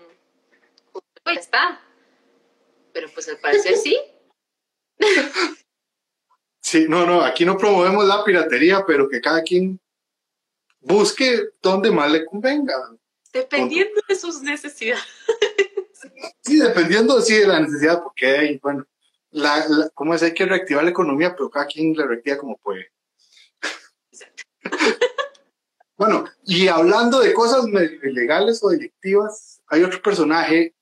Speaker 2: con ya está. Pero pues al parecer sí.
Speaker 1: Sí, no, no, aquí no promovemos la piratería, pero que cada quien busque donde más le convenga.
Speaker 2: Dependiendo de sus necesidades.
Speaker 1: Sí, dependiendo sí de la necesidad, porque hay, bueno, la, la, ¿cómo es? Hay que reactivar la economía, pero cada quien la reactiva como puede. bueno, y hablando de cosas ilegales o delictivas, hay otro personaje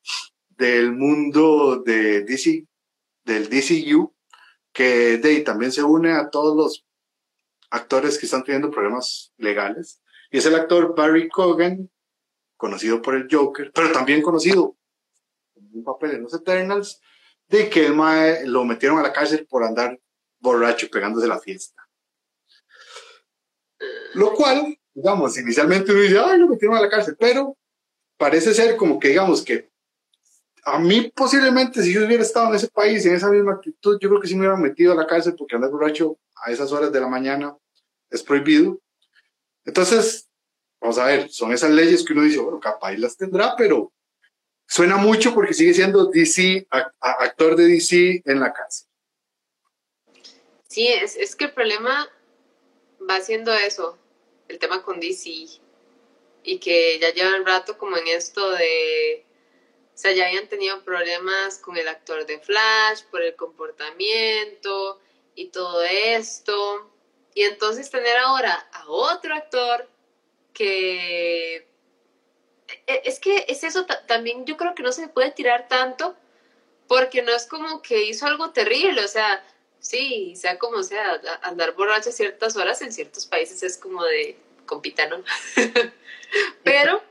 Speaker 1: del mundo de DC, del DCU, que de, también se une a todos los actores que están teniendo problemas legales. Y es el actor Barry Cogan, conocido por el Joker, pero también conocido en un papel en los Eternals, de que el mae lo metieron a la cárcel por andar borracho pegándose la fiesta. Lo cual, digamos, inicialmente uno dice, ay, lo metieron a la cárcel, pero parece ser como que, digamos, que a mí posiblemente si yo hubiera estado en ese país, en esa misma actitud, yo creo que sí me hubieran metido a la cárcel porque andar borracho a esas horas de la mañana es prohibido. Entonces, vamos a ver, son esas leyes que uno dice, bueno, capaz las tendrá, pero Suena mucho porque sigue siendo DC, actor de DC en la casa.
Speaker 2: Sí, es, es que el problema va siendo eso, el tema con DC. y que ya llevan rato como en esto de, o sea, ya habían tenido problemas con el actor de Flash por el comportamiento y todo esto. Y entonces tener ahora a otro actor que e, es que es eso también yo creo que no se puede tirar tanto porque no es como que hizo algo terrible, o sea, sí, sea como sea, andar borracho a ciertas horas en ciertos países es como de compita, ¿no? pero,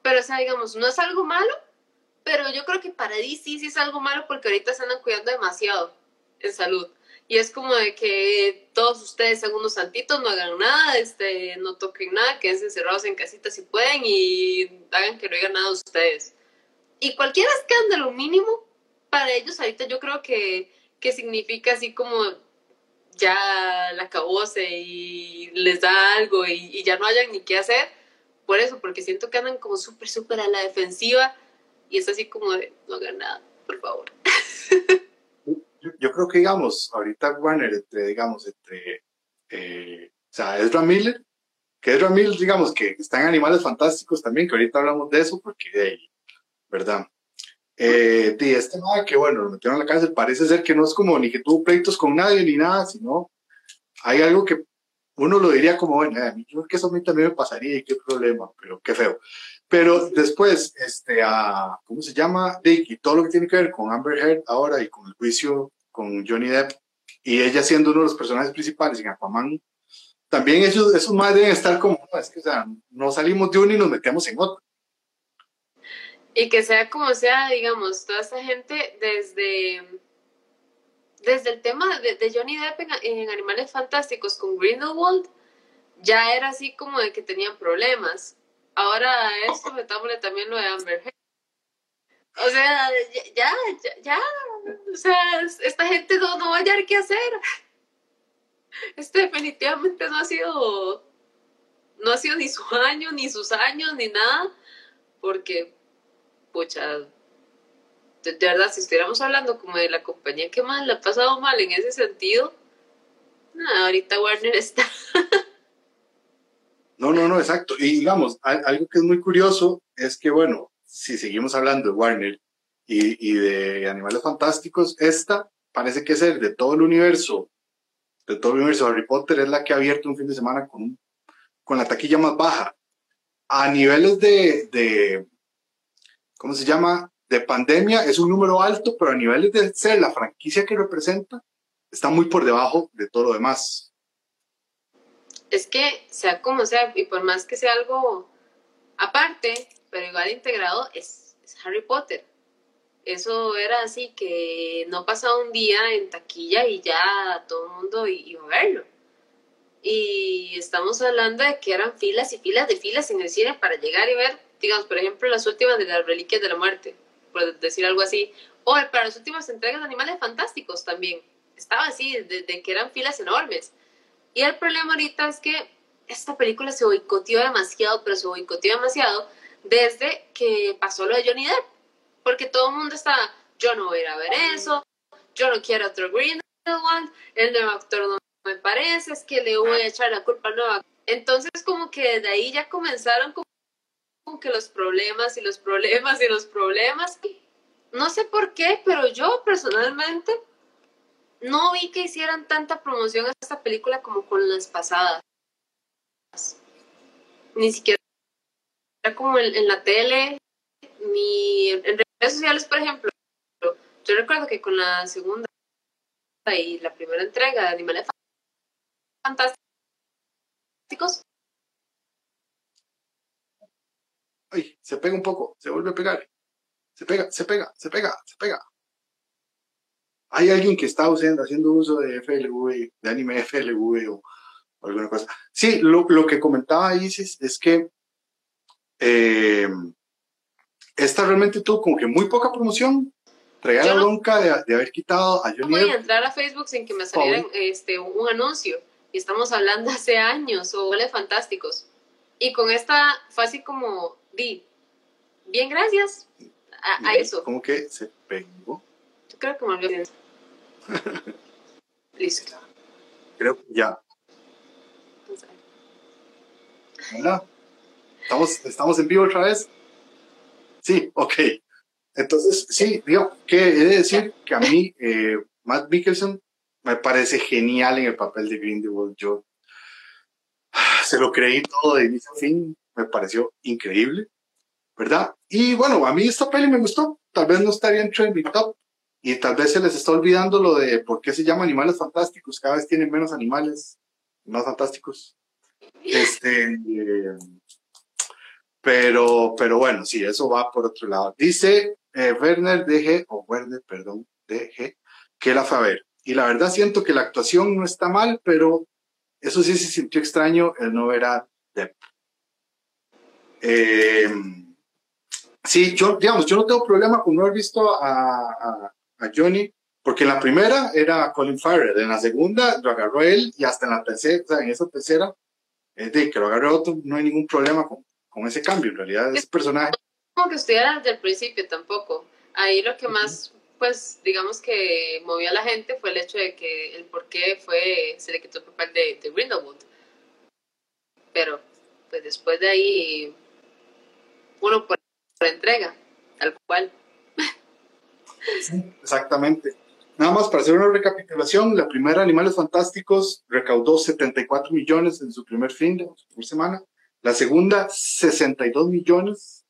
Speaker 2: pero, o sea, digamos, no es algo malo, pero yo creo que para DC sí es algo malo porque ahorita se andan cuidando demasiado en salud. Y es como de que todos ustedes sean unos santitos, no hagan nada, este, no toquen nada, quédense encerrados en casitas si pueden y hagan que no hagan nada ustedes. Y cualquier escándalo mínimo para ellos ahorita yo creo que, que significa así como ya la acabóse y les da algo y, y, ya no hayan ni qué hacer. Por eso, porque siento que andan como súper, súper a la defensiva y es así como de no hagan nada, por favor.
Speaker 1: yo, creo que, digamos, ahorita Warner, entre, digamos, entre, eh, o sea, Ezra Miller, que Ezra Miller, digamos, que están Animales Fantásticos también, que ahorita hablamos de eso, porque, ¿verdad? Eh, y este nada que, bueno, lo metieron en la cárcel, parece ser que no es como ni que tuvo pleitos con nadie ni nada, sino hay algo que uno lo diría como, bueno, a mí, creo que eso a mí también me pasaría y qué problema, pero qué feo. Pero después, este, a, ¿cómo se llama? Dick y todo lo que tiene que ver con Amber Heard ahora y con el juicio con Johnny Depp y ella siendo uno de los personajes principales en Aquaman, también ellos, esos más deben estar como, es que o sea, no salimos de uno y nos metemos en otro.
Speaker 2: Y que sea como sea, digamos, toda esa gente desde, desde el tema de, de Johnny Depp en, en, Animales Fantásticos con Grindelwald, ya era así como de que tenían problemas ahora esto, metámosle también lo de Amber O sea, ya, ya, ya, o sea, esta gente no, no va a hallar qué hacer. Este definitivamente no ha sido, no ha sido ni su año, ni sus años, ni nada, porque, pucha, de, verdad, si estuviéramos hablando como de la compañía que más le ha pasado mal en ese sentido, ahorita Warner está
Speaker 1: No, no, no, exacto. Y digamos, algo que es muy curioso es que, bueno, si seguimos hablando de Warner y, de Animales Fantásticos, esta parece que es el de todo el universo, de todo el universo Harry Potter, es la que ha abierto un fin de semana con, con la taquilla más baja. A niveles de, de, ¿cómo se llama? De pandemia es un número alto, pero a niveles de ser la franquicia que representa, está muy por debajo de todo lo demás
Speaker 2: es que sea como sea, y por más que sea algo aparte, pero igual integrado, es, Harry Potter. Eso era así, que no pasaba un día en taquilla y ya todo el mundo iba a verlo. Y estamos hablando de que eran filas y filas de filas en el cine para llegar y ver, digamos, por ejemplo, las últimas de las Reliquias de la Muerte, por decir algo así, o para las últimas entregas de Animales Fantásticos también. Estaba así, de que eran filas enormes. Y el problema ahorita es que esta película se boicoteó demasiado, pero se boicoteó demasiado desde que pasó lo de Johnny Depp. Porque todo el mundo está, yo no voy a ir a ver eso, yo no quiero otro Grindelwald, el nuevo actor no me parece, es que le voy a echar la culpa nueva. Entonces como que desde ahí ya comenzaron como que los problemas y los problemas y los problemas. No sé por qué, pero yo personalmente no vi que hicieran tanta promoción a esta película como con las pasadas. Ni siquiera como en, la tele, ni en redes sociales, por ejemplo. Yo recuerdo que con la segunda y la primera entrega de Animales Fantásticos.
Speaker 1: Ay, se pega un poco, se vuelve a pegar. Se pega, se pega, se pega, se pega hay alguien que está haciendo uso de FLV, de anime FLV o, alguna cosa. Sí, lo, que comentaba Isis es que eh, esta realmente tuvo como que muy poca promoción. Traía la bronca de, haber quitado a Johnny.
Speaker 2: No voy a entrar a Facebook sin que me saliera este, un anuncio. Y estamos hablando hace años, o vale fantásticos. Y con esta fue así como, di, bien, gracias a, eso.
Speaker 1: Como que se pegó.
Speaker 2: Creo que me olvidé. Listo.
Speaker 1: Creo que ya. Hola. ¿Estamos, ¿Estamos en vivo otra vez? Sí, ok. Entonces, sí, digo, que he de decir que a mí, eh, Matt Mikkelsen me parece genial en el papel de Grindelwald. Yo se lo creí todo de inicio a fin, me pareció increíble, ¿verdad? Y bueno, a mí esta peli me gustó, tal vez no estaría entre mi top, y tal vez se les está olvidando lo de por qué se llama Animales Fantásticos, cada vez tienen menos animales más fantásticos. Este, pero, pero bueno, sí, eso va por otro lado. Dice eh, Werner DG, o Werner, perdón, DG, que la ver. Y la verdad siento que la actuación no está mal, pero eso sí se sintió extraño el no ver a Depp. Eh, sí, yo, digamos, yo no tengo problema con no haber visto a, Johnny, porque en la primera era Colin Farrell, en la segunda lo agarró él y hasta en la tercera, o sea, en esa tercera, es de que lo agarró otro, no hay ningún problema con, con ese cambio, en realidad ese personaje.
Speaker 2: Como que estuviera desde el principio tampoco. Ahí lo que más pues digamos que movió a la gente fue el hecho de que el por qué fue, se le quitó el papel de, de Grindelwald. Pero pues después de ahí, uno por, entrega, tal cual.
Speaker 1: Sí, exactamente. Nada más para hacer una recapitulación, la primera Animales Fantásticos recaudó 74 millones en su primer fin de semana. La segunda, 62 millones,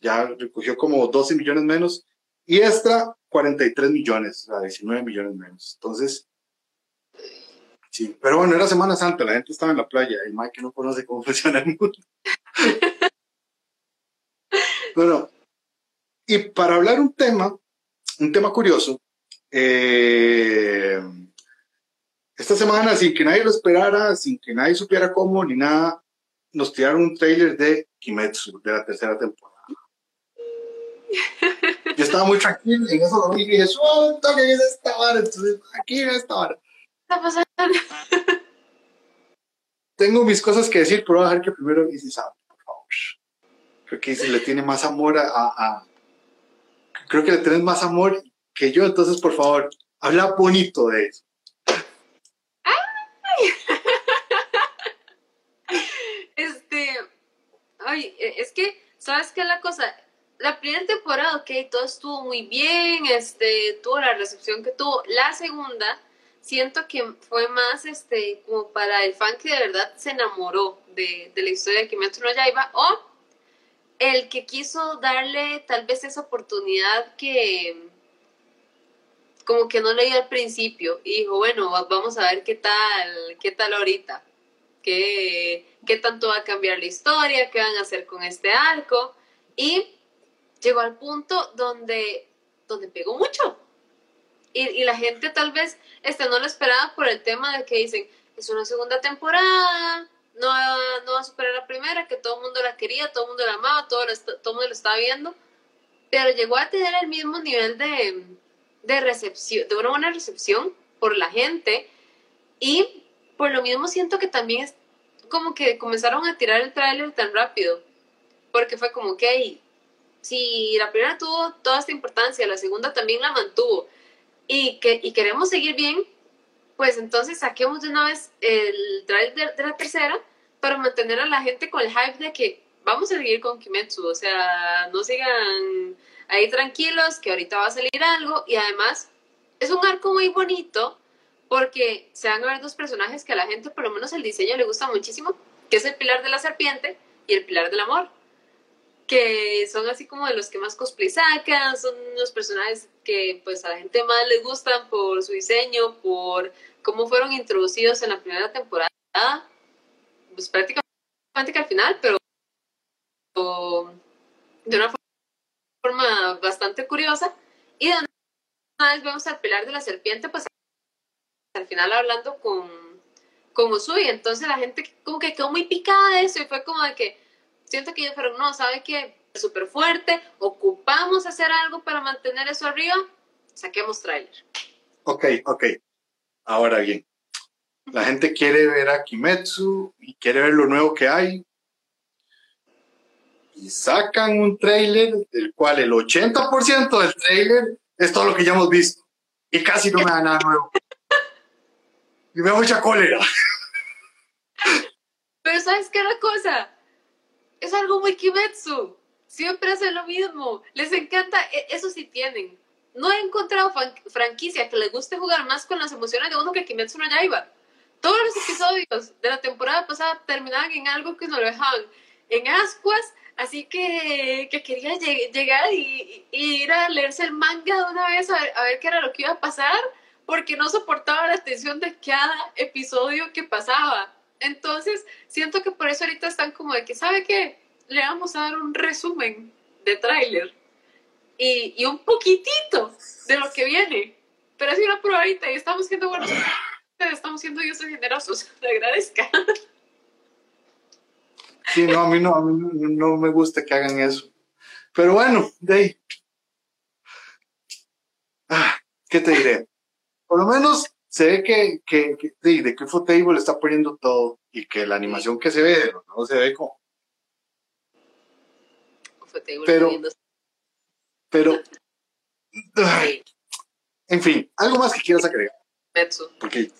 Speaker 1: ya recogió como 12 millones menos. Y esta, 43 millones, o 19 millones menos. Entonces, sí, pero bueno, era Semana Santa, la gente estaba en la playa y Mike no conoce cómo funciona el mundo. bueno, y para hablar un tema, un tema curioso, eh, esta semana, sin que nadie lo esperara, sin que nadie supiera cómo ni nada, nos tiraron un trailer de Kimetsu, de la tercera temporada. Yo estaba muy tranquilo en eso lo vi y dije, suelta que es esta vara, entonces aquí es esta vara.
Speaker 2: está pasando?
Speaker 1: Tengo mis cosas que decir, pero voy a dejar que primero dice por favor. Creo que le tiene más amor a, a, Creo que le tienes más amor que yo, entonces por favor, habla bonito de eso.
Speaker 2: Ay. Este, ay, es que, ¿sabes qué es la cosa? la primera temporada, ok, todo estuvo muy bien, este, tuvo la recepción que tuvo. La segunda, siento que fue más, este, como para el fan que de verdad se enamoró de, de la historia de Kimetsu no Yaiba, o el que quiso darle tal vez esa oportunidad que como que no le dio al principio y dijo, bueno, vamos a ver qué tal, qué tal ahorita, qué, qué tanto va a cambiar la historia, qué van a hacer con este arco. Y llegó al punto donde, donde pegó mucho. Y, la gente tal vez este, no lo esperaba por el tema de que dicen, es una segunda temporada, no, no va a superar la primera, que todo el mundo la quería, todo el mundo la amaba, todo, el mundo lo estaba viendo, pero llegó a tener el mismo nivel de, de recepción, de una buena recepción por la gente y por lo mismo siento que también es como que comenzaron a tirar el tráiler tan rápido, porque fue como que, si la primera tuvo toda esta importancia, la segunda también la mantuvo y, que, y queremos seguir bien, pues entonces saquemos de una vez el trailer de, la tercera para mantener a la gente con el hype de que vamos a seguir con Kimetsu, o sea, no sigan ahí tranquilos, que ahorita va a salir algo. Y además es un arco muy bonito porque se van a ver dos personajes que a la gente, por lo menos el diseño le gusta muchísimo, que es el pilar de la serpiente y el pilar del amor que son así como de los que más cosplay sacan, son los personajes que pues a la gente más les gustan por su diseño, por cómo fueron introducidos en la primera temporada, pues prácticamente al final, pero de una forma bastante curiosa. Y de una vez vemos al pilar de la serpiente, pues al final hablando con, con Usui, entonces la gente como que quedó muy picada de eso y fue como de que siento que ellos fueron, no, ¿sabe qué? Súper fuerte, ocupamos hacer algo para mantener eso arriba, saquemos trailer.
Speaker 1: Ok, ok. Ahora bien, la gente quiere ver a Kimetsu y quiere ver lo nuevo que hay. Y sacan un trailer del cual el 80% del trailer es todo lo que ya hemos visto. Y casi no me da nada nuevo. Y me da mucha cólera.
Speaker 2: Pero ¿sabes qué es la cosa? Es algo muy Kimetsu. Siempre hacen lo mismo. Les encanta, e, eso sí tienen. No he encontrado franquicia que les guste jugar más con las emociones de uno que Kimetsu no Yaiba. Todos los episodios de la temporada pasada terminaban en algo que nos lo dejaban en ascuas, así que, que quería llegar y, ir a leerse el manga de una vez a ver, a ver qué era lo que iba a pasar, porque no soportaba la tensión de cada episodio que pasaba. Entonces, siento que por eso ahorita están como de que, ¿sabe qué? Le vamos a dar un resumen de tráiler y, y, un poquitito de lo que viene. Pero así una probadita y estamos siendo buenos. Estamos siendo dioses generosos. Te agradezca.
Speaker 1: Sí, no, a mí no, a mí no me gusta que hagan eso. Pero bueno, de ahí. Ah, ¿Qué te diré? Por lo menos se ve que, que, que de, de que Table está poniendo todo y que la animación que se ve no se ve como. Pero, pero, en fin, algo más que quieras agregar. Porque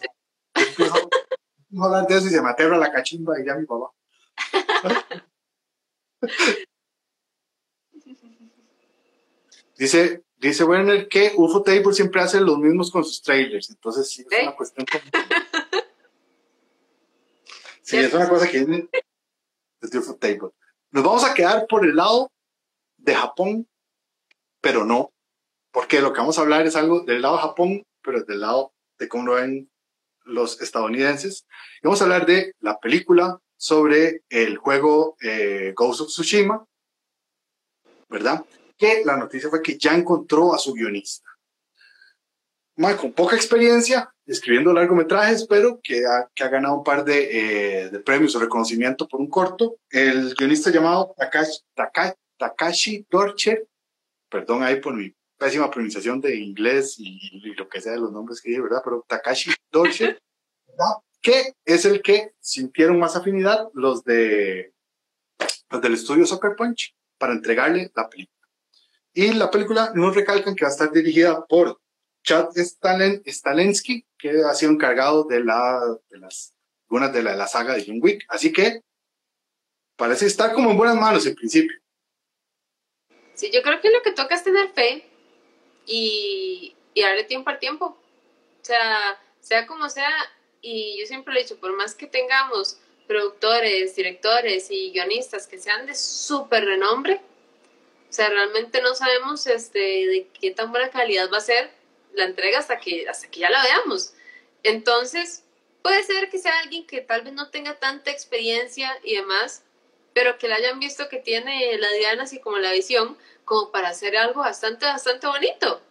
Speaker 1: no hablar de eso y se me aterra la cachimba y ya mi papá. dice, dice Werner que UFO Table siempre hace los mismos con sus trailers, entonces sí, es una cuestión Sí, es una cosa que viene desde UFO Table. Nos vamos a quedar por el lado de Japón, pero no, porque lo que vamos a hablar es algo del lado de Japón, pero del lado de cómo lo ven los estadounidenses. Y vamos a hablar de la película sobre el juego eh, Ghost of Tsushima, ¿verdad? Que la noticia fue que ya encontró a su guionista. con poca experiencia escribiendo largometrajes, pero que ha, que ha ganado un par de, eh, de, premios o reconocimiento por un corto. El guionista llamado Takashi, Takashi Dorcher, perdón ahí por mi pésima pronunciación de inglés y, lo que sea de los nombres que dije, ¿verdad? Pero Takashi Dorcher, ¿verdad? que es el que sintieron más afinidad los de los del estudio Soccer Punch para entregarle la película. Y la película nos recalcan que va a estar dirigida por Chad Stalen, Stalensky, que ha sido encargado de, la, de las algunas de la, la saga de John Wick. Así que parece estar como en buenas manos en principio.
Speaker 2: Sí, yo creo que lo que toca es tener fe y, y darle tiempo al tiempo. O sea, sea como sea, y yo siempre lo he dicho, por más que tengamos productores, directores y guionistas que sean de súper renombre, o sea, realmente no sabemos este, de qué tan buena calidad va a ser la entrega hasta que, hasta que ya la veamos. Entonces, puede ser que sea alguien que tal vez no tenga tanta experiencia y demás, pero que la hayan visto que tiene la diana así como la visión, como para hacer algo bastante, bastante bonito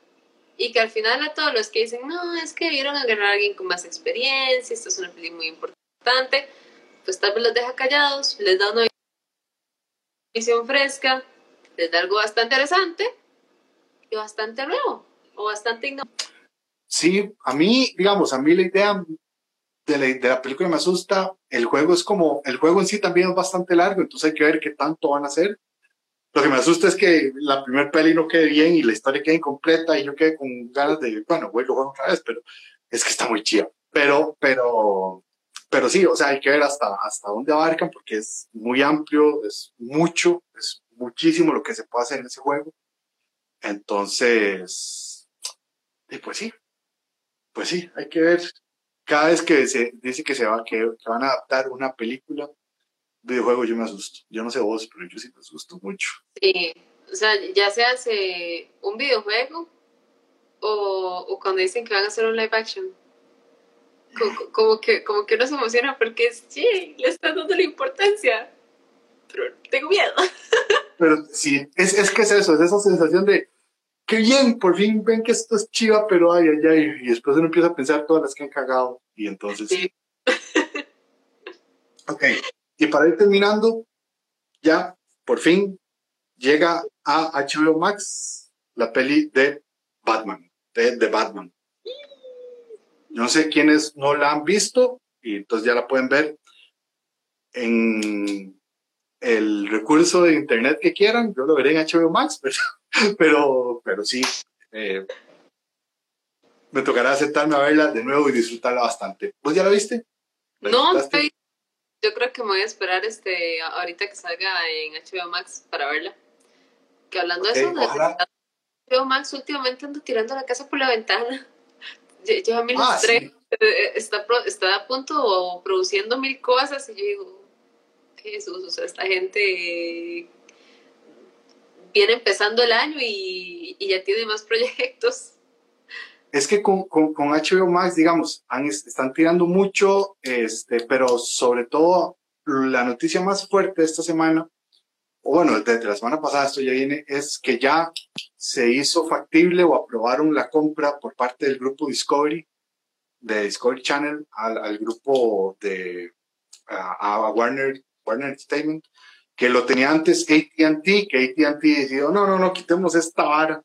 Speaker 2: y que al final a todos los que dicen, no, es que vieron a ganar a alguien con más experiencia, esto es una película muy importante, pues tal vez los deja callados, les da una visión fresca, les da algo bastante interesante y bastante nuevo o bastante innovador.
Speaker 1: Sí, a mí, digamos, a mí la idea de la, de la, película me asusta. El juego es como, el juego en sí también es bastante largo, entonces hay que ver qué tanto van a hacer. Lo que me asusta es que la primer peli no quede bien y la historia quede incompleta y yo quede con ganas de, bueno, voy a jugar otra vez, pero es que está muy chida. Pero, pero, pero sí, o sea, hay que ver hasta, hasta dónde abarcan porque es muy amplio, es mucho, es muchísimo lo que se puede hacer en ese juego. Entonces, y pues sí, pues sí, hay que ver. Cada vez que se dice que se va, que van a adaptar una película, videojuego yo me asusto. Yo no sé vos, pero yo sí me asusto mucho.
Speaker 2: Sí, o sea, ya se hace un videojuego o, o cuando dicen que van a hacer un live action. Como, que, como que uno se emociona porque sí, le están dando la importancia, tengo miedo.
Speaker 1: Pero sí, es, es que es eso, es esa sensación de qué bien, por fin ven que esto es chiva, pero ay, ay, ay, y después uno empieza a pensar todas las que han cagado, y entonces. Sí. ok, y para ir terminando, ya por fin llega a HBO Max la peli de Batman, de, de Batman. No sé quiénes no la han visto y entonces ya la pueden ver en el recurso de internet que quieran. Yo lo veré en HBO Max, pero, pero, sí. Eh, me tocará aceptarme a verla de nuevo y disfrutarla bastante. ¿Vos ya la viste?
Speaker 2: no, estoy yo creo que me voy a esperar este ahorita que salga en HBO Max para verla. Que hablando de eso, HBO Max últimamente ando tirando la casa por la ventana. Lleva mil ah, eh, está, está a punto o produciendo mil cosas y yo digo, Jesús, o sea, esta gente viene empezando el año y, ya tiene más proyectos.
Speaker 1: Es que con, HBO Max, digamos, están tirando mucho, este, pero sobre todo la noticia más fuerte esta semana, o bueno, desde la semana pasada esto ya viene, es que ya se hizo factible o aprobaron la compra por parte del grupo Discovery, de Discovery Channel, al, al grupo de a, Warner, Warner Entertainment, que lo tenía antes AT&T, que AT&T decidió, no, no, no, quitemos esta vara,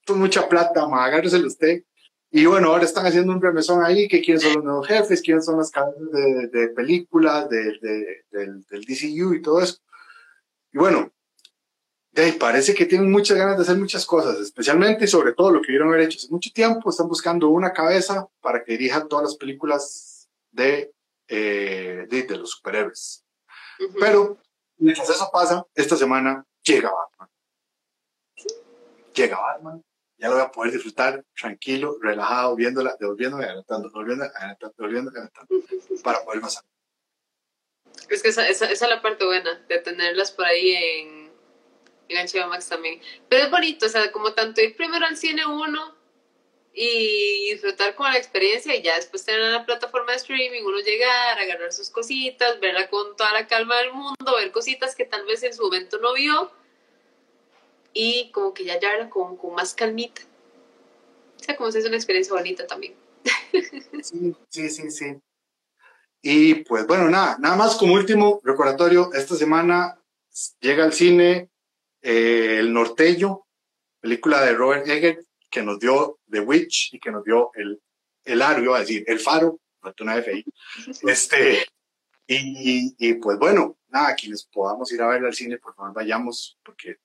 Speaker 1: esto es mucha plata, agárreselo usted. Y bueno, ahora están haciendo un remesón ahí, que quiénes son los nuevos jefes, quiénes son las cadenas de, películas, de, de, del, del, DCU y todo eso. Y bueno, parece que tienen muchas ganas de hacer muchas cosas, especialmente y sobre todo lo que vieron haber hecho hace mucho tiempo, están buscando una cabeza para que dirija todas las películas de, eh, de, los superhéroes. Pero mientras eso pasa, esta semana llega Batman. Llega Batman ya lo voy a poder disfrutar tranquilo, relajado, viéndola, devolviéndome, adelantando, devolviéndome, adelantando, devolviéndome, adelantando, para poder pasar.
Speaker 2: Es que esa, esa, esa, es la parte buena, de tenerlas por ahí en, en HBO Max también. Pero es bonito, o sea, como tanto ir primero al cine uno y disfrutar con la experiencia y ya después tener la plataforma de streaming, uno llegar, agarrar sus cositas, verla con toda la calma del mundo, ver cositas que tal vez en su momento no vio y como que ya ya con, con más calmita. O sea, como si es una experiencia bonita también.
Speaker 1: Sí, sí, sí, sí. Y pues bueno, nada, nada más como último recordatorio, esta semana llega al cine eh, El Norteño, película de Robert Eggert, que nos dio The Witch y que nos dio el, el aro, iba a decir, el faro, una F Este, y, y, pues bueno, nada, quienes podamos ir a ver al cine, por favor vayamos, porque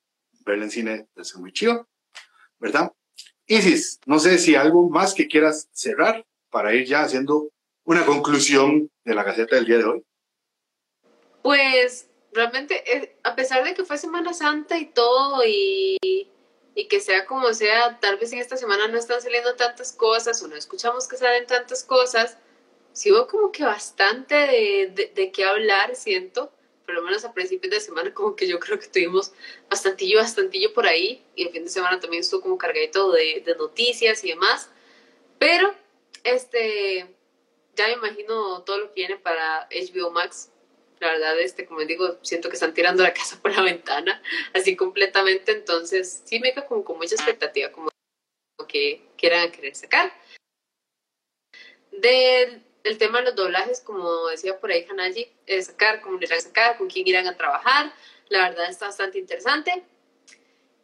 Speaker 1: verla en cine es muy chido, ¿verdad? Isis, no sé si algo más que quieras cerrar para ir ya haciendo una conclusión de la Gaceta del día de hoy.
Speaker 2: Pues realmente, eh, a pesar de que fue Semana Santa y todo, y, y, que sea como sea, tal vez en esta semana no están saliendo tantas cosas o no escuchamos que salen tantas cosas, sí hubo como que bastante de, de, de qué hablar, siento por lo menos a principios de semana, como que yo creo que tuvimos bastantillo, bastantillo por ahí, y el fin de semana también estuvo como cargadito de, de noticias y demás, pero, este, ya me imagino todo lo que viene para HBO Max, la verdad, este, como digo, siento que están tirando la casa por la ventana, así completamente, entonces sí me quedo como con mucha expectativa, como que quieran querer sacar. Del el tema de los doblajes, como decía por ahí Hanaji, sacar, cómo irán a sacar, con quién irán a trabajar. La verdad está bastante interesante.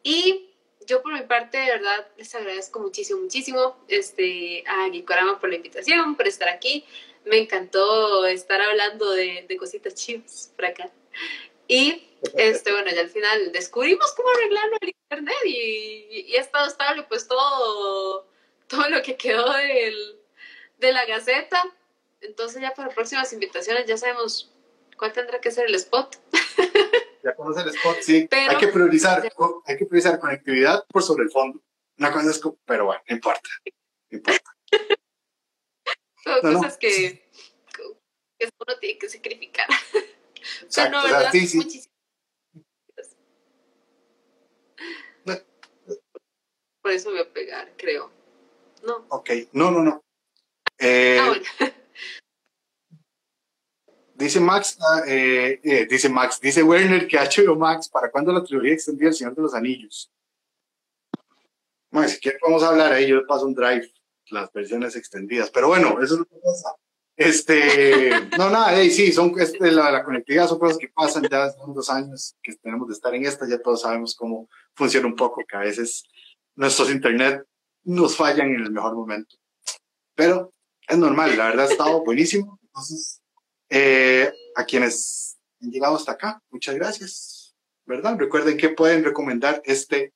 Speaker 2: Y yo por mi parte, de verdad, les agradezco muchísimo, muchísimo este, a Gikorama por la invitación, por estar aquí. Me encantó estar hablando de, de cositas chivas por acá. Y este, bueno, ya al final descubrimos cómo arreglarlo el internet y, y, ha estado estable pues todo, todo lo que quedó del, de la Gaceta. Entonces ya para próximas invitaciones ya sabemos cuál tendrá que ser el spot.
Speaker 1: Ya conoce el spot, sí. hay que priorizar, hay que priorizar conectividad por sobre el fondo. Una cosa es, pero bueno, no importa, no importa.
Speaker 2: Son cosas que, que, uno tiene que sacrificar.
Speaker 1: Exacto, o sea, sí, sí.
Speaker 2: Por eso voy a pegar, creo. No.
Speaker 1: Ok, no, no, no. Eh, ah, bueno. Dice Max, ah, eh, eh, dice Max, dice Werner que HBO Max, ¿para cuándo la trilogía extendida El Señor de los Anillos? Bueno, si quieren vamos a hablar ahí, yo le paso un drive, las versiones extendidas, pero bueno, eso es lo que pasa. Este, no, nada, hey, sí, son, este, la, la, conectividad son cosas que pasan ya hace dos años que tenemos de estar en esta, ya todos sabemos cómo funciona un poco, que a veces nuestros internet nos fallan en el mejor momento. Pero es normal, la verdad ha estado buenísimo. Entonces, eh, a quienes han llegado hasta acá, muchas gracias, ¿verdad? Recuerden que pueden recomendar este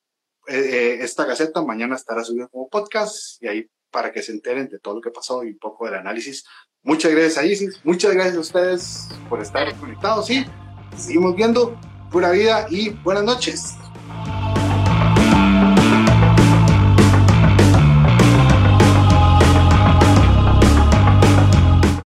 Speaker 1: eh, esta gaceta mañana estará subida como podcast y ahí para que se enteren de todo lo que pasó y un poco del análisis. Muchas gracias a Isis, muchas gracias a ustedes por estar conectados y seguimos viendo pura vida y buenas noches.